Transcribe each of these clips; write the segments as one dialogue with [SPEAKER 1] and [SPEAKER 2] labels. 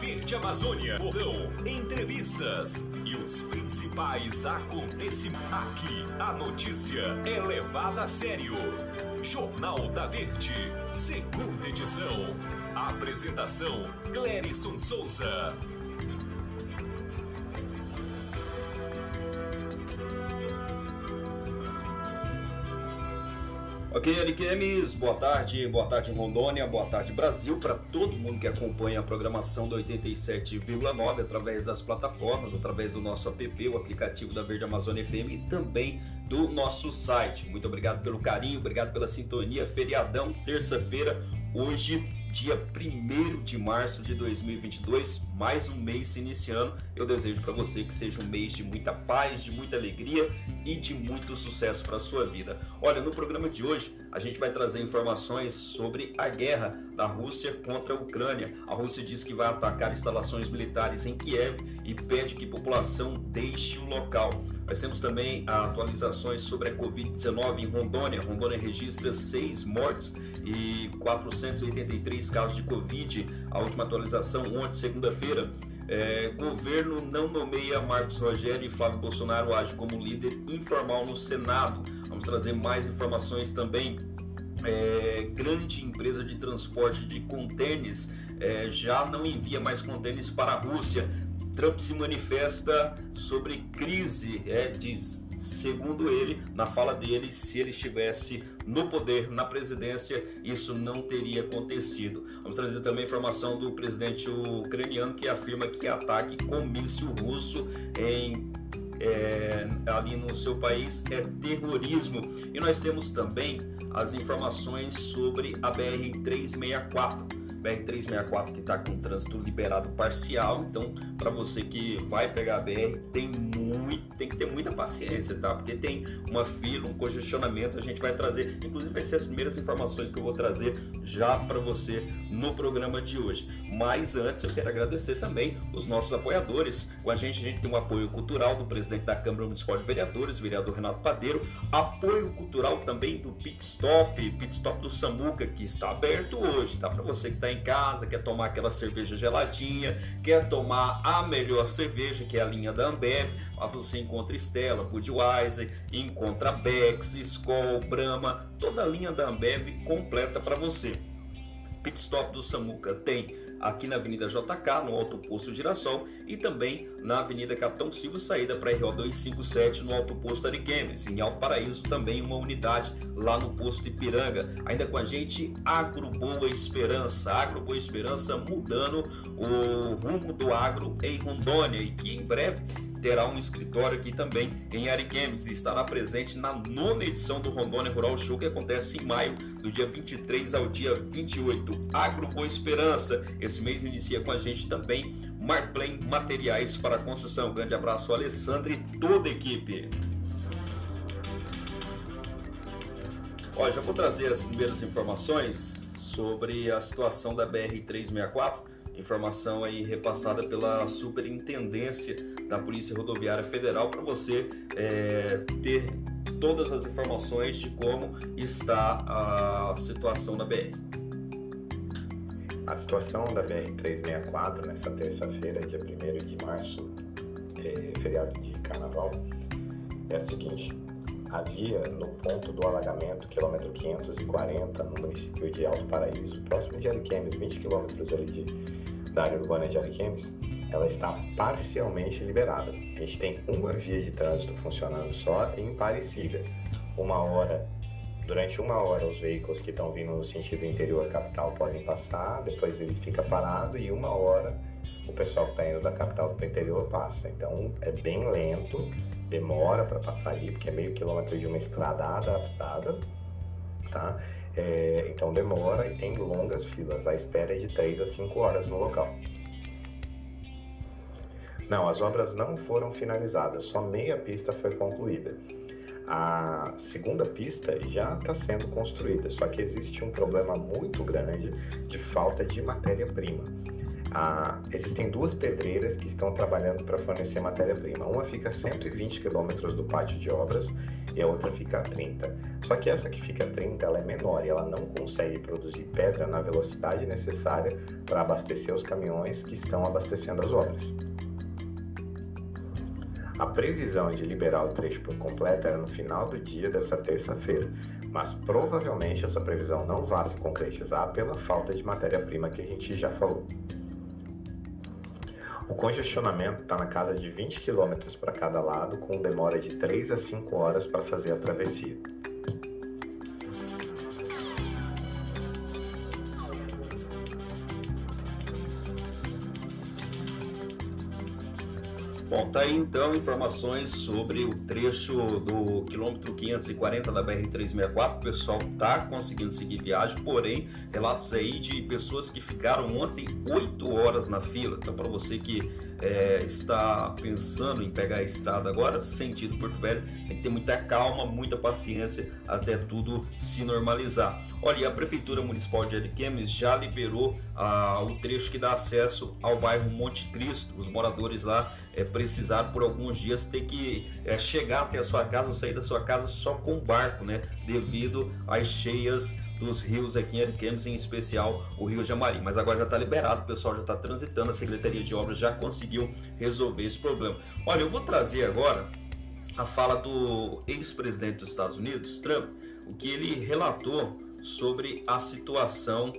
[SPEAKER 1] Verde Amazônia. Porão, entrevistas e os principais acontecimentos. Aqui, a notícia é levada a sério. Jornal da Verde, segunda edição. Apresentação: Clérison Souza.
[SPEAKER 2] Ok, Ariquemes, boa tarde, boa tarde Rondônia, boa tarde Brasil, para todo mundo que acompanha a programação do 87,9 através das plataformas, através do nosso app, o aplicativo da Verde Amazônia FM e também do nosso site. Muito obrigado pelo carinho, obrigado pela sintonia. Feriadão, terça-feira, hoje dia 1 de março de 2022, mais um mês se iniciando. Eu desejo para você que seja um mês de muita paz, de muita alegria e de muito sucesso para a sua vida. Olha, no programa de hoje a gente vai trazer informações sobre a guerra da Rússia contra a Ucrânia. A Rússia diz que vai atacar instalações militares em Kiev e pede que a população deixe o local. Nós temos também atualizações sobre a Covid-19 em Rondônia. Rondônia registra seis mortes e 483 casos de Covid. A última atualização ontem, segunda-feira. É, governo não nomeia Marcos Rogério e Flávio Bolsonaro age como líder informal no Senado. Vamos trazer mais informações também. É, grande empresa de transporte de contêineres é, já não envia mais contêineres para a Rússia. Trump se manifesta sobre crise, é, diz, segundo ele, na fala dele, se ele estivesse no poder, na presidência, isso não teria acontecido. Vamos trazer também informação do presidente ucraniano que afirma que ataque com míssil russo em é, ali no seu país é terrorismo. E nós temos também as informações sobre a BR-364 BR-364 que está com trânsito liberado parcial. Então, para você que vai pegar a BR, tem, muito, tem que ter muita paciência, tá? Porque tem uma fila, um congestionamento. A gente vai trazer, inclusive, vai ser as primeiras informações que eu vou trazer já para você no programa de hoje. Mas antes, eu quero agradecer também os nossos apoiadores. Com a gente, a gente tem um apoio cultural do presidente da Câmara Municipal de Vereadores, vereador Renato Padeiro, apoio cultural também do Pit Stop, Pit Stop do Samuca, que está aberto hoje, tá? Para você que está em casa, quer tomar aquela cerveja geladinha, quer tomar a melhor cerveja, que é a linha da Ambev, você encontra Stella, Budweiser, encontra Bex, Skol, Brahma, toda a linha da Ambev completa para você. Pit Stop do Samuca tem aqui na Avenida JK, no Alto Posto Girassol, e também na Avenida Capitão Silva, saída para RO 257 no Alto Posto Ariquemes. Em Alto Paraíso também uma unidade lá no Posto Ipiranga. Ainda com a gente, Agro Boa Esperança. Agro Boa Esperança mudando o rumo do agro em Rondônia e que em breve terá um escritório aqui também em Ariquemes e estará presente na nona edição do Rondônia Rural Show que acontece em maio, do dia 23 ao dia 28. Agro Boa Esperança, esse mês inicia com a gente também Marplane Materiais para Construção. Um grande abraço, Alessandro e toda a equipe. Olha, já vou trazer as primeiras informações sobre a situação da BR-364 informação aí repassada pela Superintendência da Polícia Rodoviária Federal para você é, ter todas as informações de como está a situação da BR.
[SPEAKER 3] A situação da BR-364 nessa terça-feira, dia 1 de março, é, feriado de carnaval, é a seguinte. Havia no ponto do alagamento, quilômetro 540, no município de Alto Paraíso, próximo de Ariquemes, 20 quilômetros ali de da área urbana de Ariquemes, ela está parcialmente liberada. A gente tem uma via de trânsito funcionando só em Parecida. Uma hora, durante uma hora, os veículos que estão vindo no sentido interior capital podem passar, depois ele fica parado e uma hora o pessoal que está indo da capital para o interior passa. Então é bem lento, demora para passar ali, porque é meio quilômetro de uma estrada adaptada, tá? É, então demora e tem longas filas. A espera é de 3 a 5 horas no local. Não, as obras não foram finalizadas, só meia pista foi concluída. A segunda pista já está sendo construída, só que existe um problema muito grande de falta de matéria-prima. Existem duas pedreiras que estão trabalhando para fornecer matéria-prima. Uma fica a 120 quilômetros do pátio de obras e a outra fica a 30. Só que essa que fica a 30 ela é menor e ela não consegue produzir pedra na velocidade necessária para abastecer os caminhões que estão abastecendo as obras. A previsão de liberar o trecho por completo era no final do dia dessa terça-feira, mas provavelmente essa previsão não vai se concretizar pela falta de matéria-prima que a gente já falou. O congestionamento está na casa de 20 km para cada lado, com demora de 3 a 5 horas para fazer a travessia.
[SPEAKER 2] Bom, tá aí então informações sobre o trecho do quilômetro 540 da BR-364. O pessoal tá conseguindo seguir viagem, porém, relatos aí de pessoas que ficaram ontem 8 horas na fila. Então, para você que é, está pensando em pegar a estrada agora, sentido Porto Velho, tem que ter muita calma, muita paciência até tudo se normalizar. Olha, a Prefeitura Municipal de Ariquemes já liberou ah, o trecho que dá acesso ao bairro Monte Cristo. Os moradores lá é, precisaram por alguns dias ter que é, chegar até a sua casa, sair da sua casa só com barco, né? Devido às cheias dos rios aqui em Ariquemes, em especial o Rio Jamari. Mas agora já está liberado, o pessoal já está transitando, a Secretaria de Obras já conseguiu resolver esse problema. Olha, eu vou trazer agora a fala do ex-presidente dos Estados Unidos, Trump, o que ele relatou sobre a situação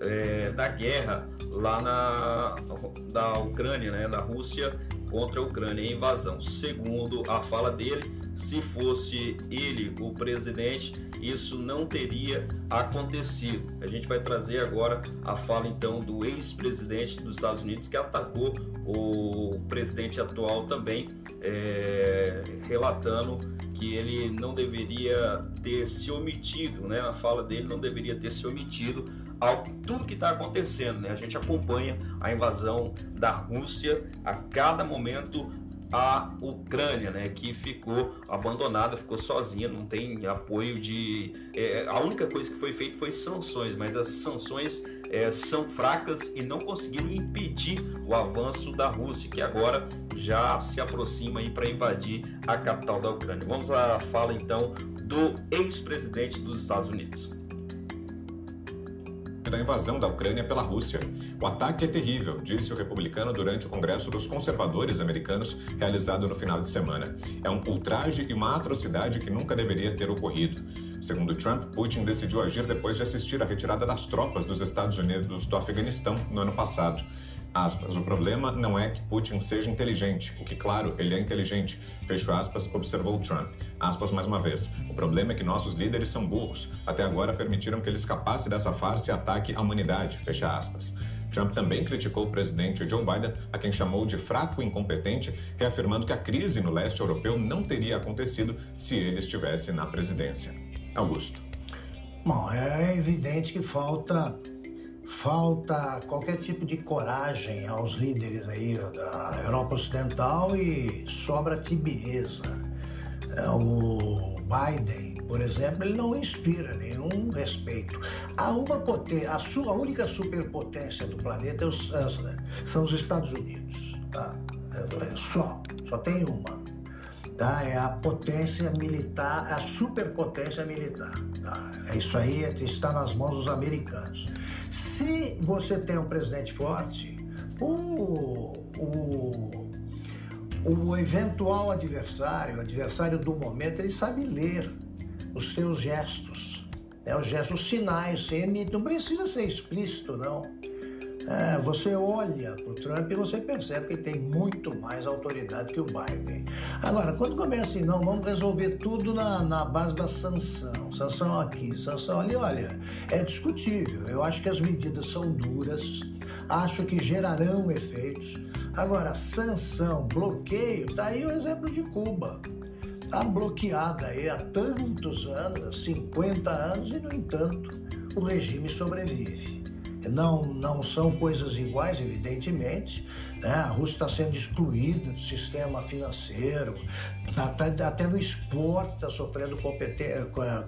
[SPEAKER 2] é, da guerra lá na da Ucrânia, né, da Rússia contra a Ucrânia, a invasão. Segundo a fala dele, se fosse ele o presidente, isso não teria acontecido. A gente vai trazer agora a fala então do ex-presidente dos Estados Unidos que atacou o presidente atual também, é, relatando que ele não deveria ter se omitido, né? A fala dele não deveria ter se omitido ao tudo que está acontecendo, né? A gente acompanha a invasão da Rússia a cada momento a Ucrânia, né, que ficou abandonada, ficou sozinha, não tem apoio de. É, a única coisa que foi feita foi sanções, mas as sanções é, são fracas e não conseguiram impedir o avanço da Rússia, que agora já se aproxima para invadir a capital da Ucrânia. Vamos à fala então do ex-presidente dos Estados Unidos
[SPEAKER 4] da invasão da Ucrânia pela Rússia. O ataque é terrível, disse o republicano durante o Congresso dos Conservadores Americanos, realizado no final de semana. É um ultraje e uma atrocidade que nunca deveria ter ocorrido. Segundo Trump, Putin decidiu agir depois de assistir à retirada das tropas dos Estados Unidos do Afeganistão no ano passado. Aspas, o problema não é que Putin seja inteligente, o que, claro, ele é inteligente, fecho aspas, observou Trump. Aspas mais uma vez, o problema é que nossos líderes são burros, até agora permitiram que ele escapasse dessa farsa e ataque à humanidade, fecha aspas. Trump também criticou o presidente Joe Biden, a quem chamou de fraco e incompetente, reafirmando que a crise no leste europeu não teria acontecido se ele estivesse na presidência. Augusto.
[SPEAKER 5] Bom, é evidente que falta falta qualquer tipo de coragem aos líderes aí da Europa Ocidental e sobra tibieza. É, o Biden, por exemplo, ele não inspira nenhum respeito. Há uma a, sua, a única superpotência do planeta é são os Estados Unidos. Tá? É, só, só tem uma. Tá? É a potência militar, a superpotência militar. Tá? É isso aí está nas mãos dos americanos. Se você tem um presidente forte, o, o, o eventual adversário, o adversário do momento, ele sabe ler os seus gestos, né? os gestos, os sinais, emite, não precisa ser explícito, não. É, você olha para o Trump e você percebe que ele tem muito mais autoridade que o Biden. Agora, quando começa assim, não, vamos resolver tudo na, na base da sanção, sanção aqui, sanção ali, olha, é discutível. Eu acho que as medidas são duras, acho que gerarão efeitos. Agora, sanção, bloqueio, tá aí o exemplo de Cuba. Está bloqueada aí há tantos anos, 50 anos, e, no entanto, o regime sobrevive. Não, não são coisas iguais, evidentemente. Né? A Rússia está sendo excluída do sistema financeiro, até, até no esporte está sofrendo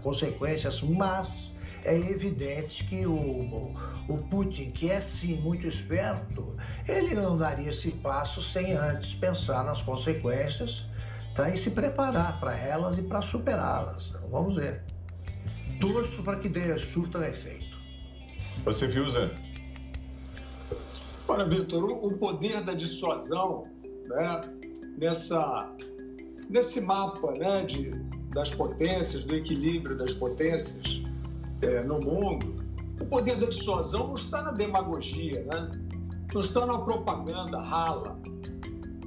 [SPEAKER 5] consequências, mas é evidente que o, o Putin, que é sim muito esperto, ele não daria esse passo sem antes pensar nas consequências tá? e se preparar para elas e para superá-las. Vamos ver. Torço para que dê surta efeito.
[SPEAKER 4] Você viu, Zé?
[SPEAKER 6] Olha, Vitor, o poder da dissuasão né, nessa, nesse mapa né, de, das potências, do equilíbrio das potências é, no mundo, o poder da dissuasão não está na demagogia, né? não está na propaganda rala,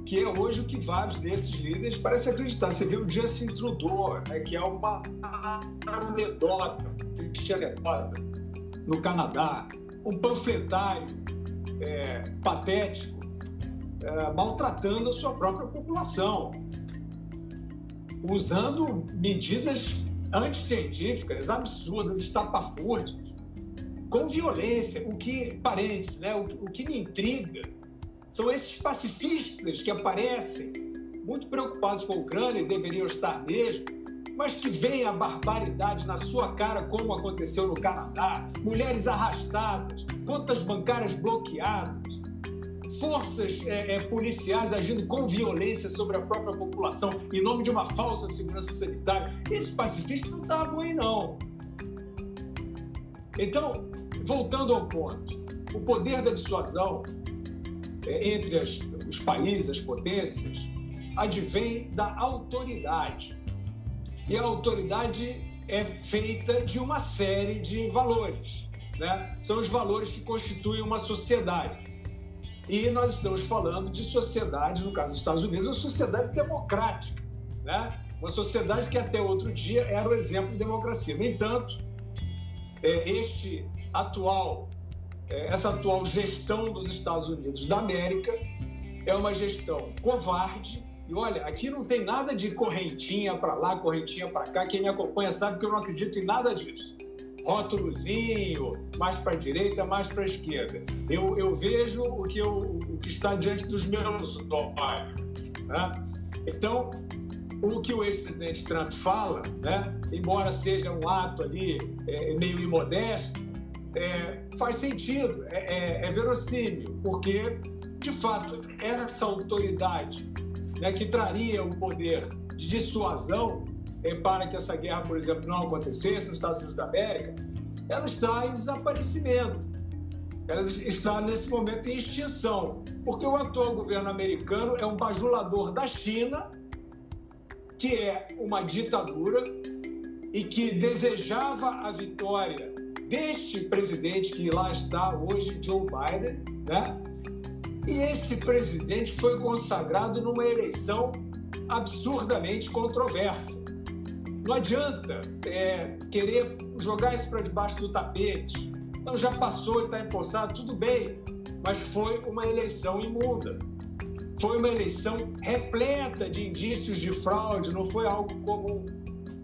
[SPEAKER 6] que é hoje o que vários desses líderes parecem acreditar. Você vê o Justin Trudeau, né, que é uma anedota, anedota no Canadá, um panfletário é, patético, é, maltratando a sua própria população, usando medidas anticientíficas, absurdas, estapafúrdias, com violência. O que, parênteses, né, o, o que me intriga são esses pacifistas que aparecem muito preocupados com a Ucrânia e deveriam estar mesmo, mas que veem a barbaridade na sua cara, como aconteceu no Canadá, mulheres arrastadas, contas bancárias bloqueadas, forças é, é, policiais agindo com violência sobre a própria população em nome de uma falsa segurança sanitária. Esses pacifistas não estavam aí, não. Então, voltando ao ponto, o poder da dissuasão é, entre as, os países, as potências, advém da autoridade. E a autoridade é feita de uma série de valores. Né? São os valores que constituem uma sociedade. E nós estamos falando de sociedade, no caso dos Estados Unidos, uma sociedade democrática. Né? Uma sociedade que até outro dia era o exemplo de democracia. No entanto, é, este atual é, essa atual gestão dos Estados Unidos da América é uma gestão covarde. E olha, aqui não tem nada de correntinha para lá, correntinha para cá. Quem me acompanha sabe que eu não acredito em nada disso. Rótulozinho, mais para a direita, mais para a esquerda. Eu, eu vejo o que, eu, o que está diante dos meus olhos. Né? Então, o que o ex-presidente Trump fala, né, embora seja um ato ali é, meio imodesto, é, faz sentido, é, é, é, verossímil, porque, de fato, essa autoridade né, que traria o poder de dissuasão é, para que essa guerra, por exemplo, não acontecesse nos Estados Unidos da América, ela está em desaparecimento. Ela está, nesse momento, em extinção, porque o atual governo americano é um bajulador da China, que é uma ditadura e que desejava a vitória deste presidente que lá está hoje, Joe Biden, né? E esse presidente foi consagrado numa eleição absurdamente controversa. Não adianta é, querer jogar isso para debaixo do tapete. Não, já passou, ele está empossado, tudo bem, mas foi uma eleição imunda. Foi uma eleição repleta de indícios de fraude, não foi algo comum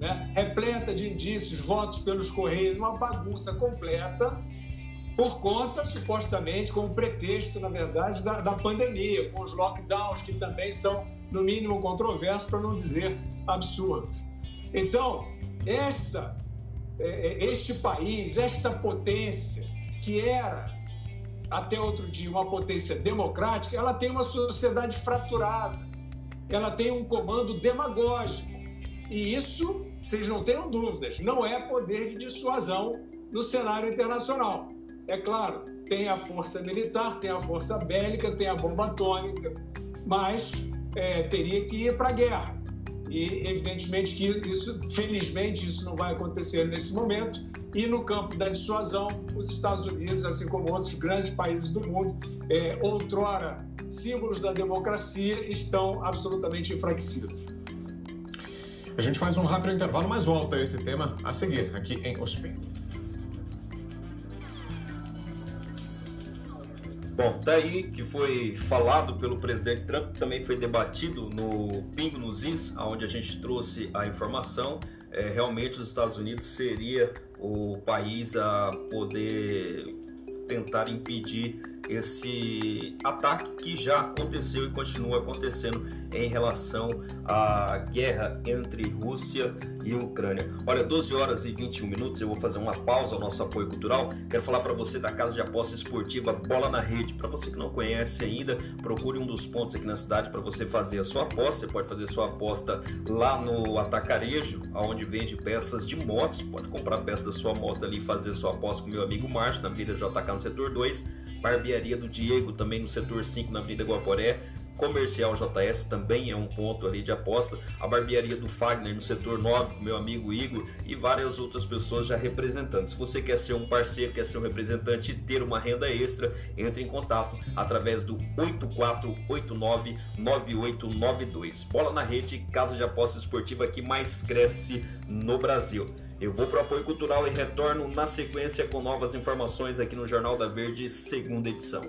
[SPEAKER 6] né? repleta de indícios, votos pelos Correios, uma bagunça completa, por conta, supostamente, com o pretexto, na verdade, da, da pandemia, com os lockdowns, que também são, no mínimo, controversos, para não dizer absurdos. Então, esta, é, é, este país, esta potência, que era até outro dia uma potência democrática, ela tem uma sociedade fraturada, ela tem um comando demagógico. E isso vocês não tenham dúvidas, não é poder de dissuasão no cenário internacional. É claro, tem a força militar, tem a força bélica, tem a bomba atômica, mas é, teria que ir para a guerra. E evidentemente que isso, felizmente, isso não vai acontecer nesse momento. E no campo da dissuasão, os Estados Unidos, assim como outros grandes países do mundo, é, outrora símbolos da democracia, estão absolutamente enfraquecidos.
[SPEAKER 4] A gente faz um rápido intervalo, mas volta a esse tema a seguir aqui em Ospim.
[SPEAKER 2] Bom, tá aí que foi falado pelo presidente Trump, também foi debatido no Pingo nos Is, onde a gente trouxe a informação. É, realmente os Estados Unidos seria o país a poder tentar impedir esse ataque que já aconteceu e continua acontecendo em relação à guerra entre Rússia e Ucrânia. Olha, 12 horas e 21 minutos, eu vou fazer uma pausa ao nosso apoio cultural. Quero falar para você da casa de aposta esportiva Bola na Rede. Para você que não conhece ainda, procure um dos pontos aqui na cidade para você fazer a sua aposta. Você pode fazer sua aposta lá no Atacarejo, onde vende peças de motos. Pode comprar peça da sua moto ali e fazer sua aposta com meu amigo Márcio na Avenida JK no setor 2. Barbearia do Diego também no setor 5 na Avenida Guaporé. Comercial JS também é um ponto ali de aposta. A barbearia do Fagner no setor 9, com meu amigo Igor e várias outras pessoas já representando. Se você quer ser um parceiro, quer ser um representante e ter uma renda extra, entre em contato através do 84899892. Bola na rede, casa de aposta esportiva que mais cresce no Brasil. Eu vou para o apoio cultural e retorno na sequência com novas informações aqui no Jornal da Verde, segunda edição.